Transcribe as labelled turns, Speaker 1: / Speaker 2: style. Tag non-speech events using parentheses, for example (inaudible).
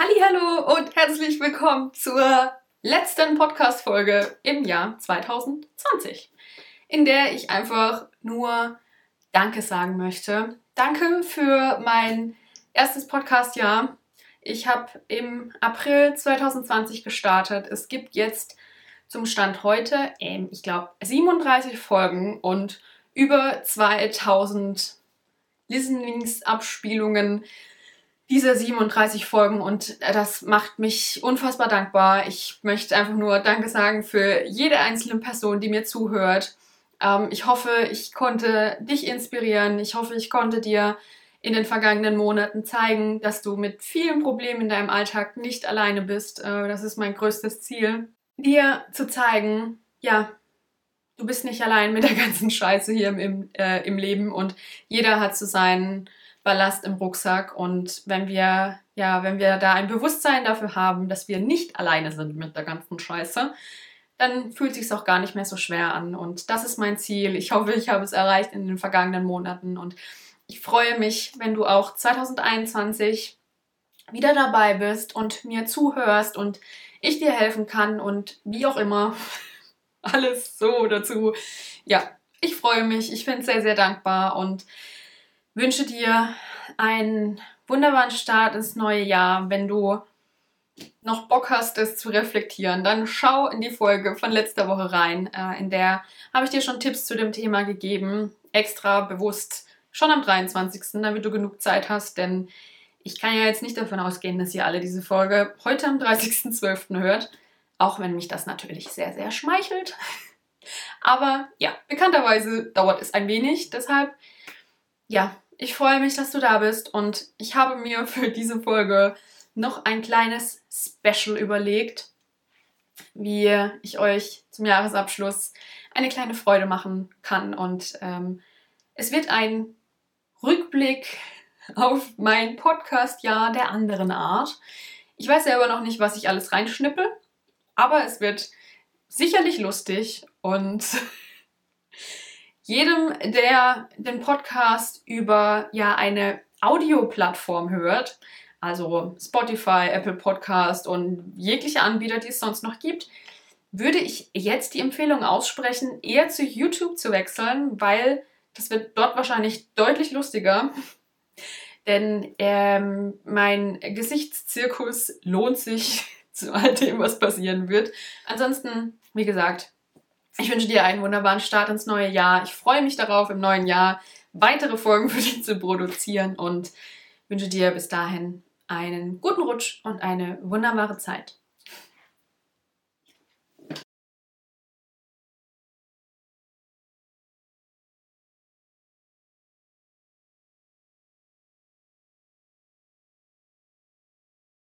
Speaker 1: Hallo und herzlich willkommen zur letzten Podcast Folge im Jahr 2020, in der ich einfach nur Danke sagen möchte. Danke für mein erstes Podcast Jahr. Ich habe im April 2020 gestartet. Es gibt jetzt zum Stand heute, ähm, ich glaube, 37 Folgen und über 2000 Listenings, Dieser 37 Folgen und das macht mich unfassbar dankbar. Ich möchte einfach nur Danke sagen für jede einzelne Person, die mir zuhört. Ähm, ich hoffe, ich konnte dich inspirieren. Ich hoffe, ich konnte dir in den vergangenen Monaten zeigen, dass du mit vielen Problemen in deinem Alltag nicht alleine bist. Äh, das ist mein größtes Ziel. Dir zu zeigen, ja, du bist nicht allein mit der ganzen Scheiße hier im, im, äh, im Leben und jeder hat so seinen Ballast im Rucksack. Und wenn wir, ja, wenn wir da ein Bewusstsein dafür haben, dass wir nicht alleine sind mit der ganzen Scheiße, dann fühlt sich auch gar nicht mehr so schwer an. Und das ist mein Ziel. Ich hoffe, ich habe es erreicht in den vergangenen Monaten. Und ich freue mich, wenn du auch 2021 wieder dabei bist und mir zuhörst und ich dir helfen kann und wie auch immer. (laughs) Alles so dazu. Ja, ich freue mich. Ich bin sehr, sehr dankbar und wünsche dir einen wunderbaren Start ins neue Jahr. Wenn du noch Bock hast, es zu reflektieren, dann schau in die Folge von letzter Woche rein. Äh, in der habe ich dir schon Tipps zu dem Thema gegeben, extra bewusst schon am 23., damit du genug Zeit hast, denn ich kann ja jetzt nicht davon ausgehen, dass ihr alle diese Folge heute am 30.12. hört, auch wenn mich das natürlich sehr, sehr schmeichelt. (laughs) Aber ja, bekannterweise dauert es ein wenig, deshalb ja, ich freue mich, dass du da bist und ich habe mir für diese Folge noch ein kleines Special überlegt, wie ich euch zum Jahresabschluss eine kleine Freude machen kann. Und ähm, es wird ein Rückblick auf mein Podcast-Jahr der anderen Art. Ich weiß selber noch nicht, was ich alles reinschnippel, aber es wird sicherlich lustig und (laughs) jedem, der den Podcast über ja eine Audioplattform hört, also Spotify, Apple Podcast und jegliche Anbieter, die es sonst noch gibt, würde ich jetzt die Empfehlung aussprechen, eher zu YouTube zu wechseln, weil das wird dort wahrscheinlich deutlich lustiger. (laughs) Denn ähm, mein Gesichtszirkus lohnt sich (laughs) zu all dem, was passieren wird. Ansonsten, wie gesagt, ich wünsche dir einen wunderbaren Start ins neue Jahr. Ich freue mich darauf, im neuen Jahr weitere Folgen für dich zu produzieren und wünsche dir bis dahin einen guten Rutsch und eine wunderbare Zeit.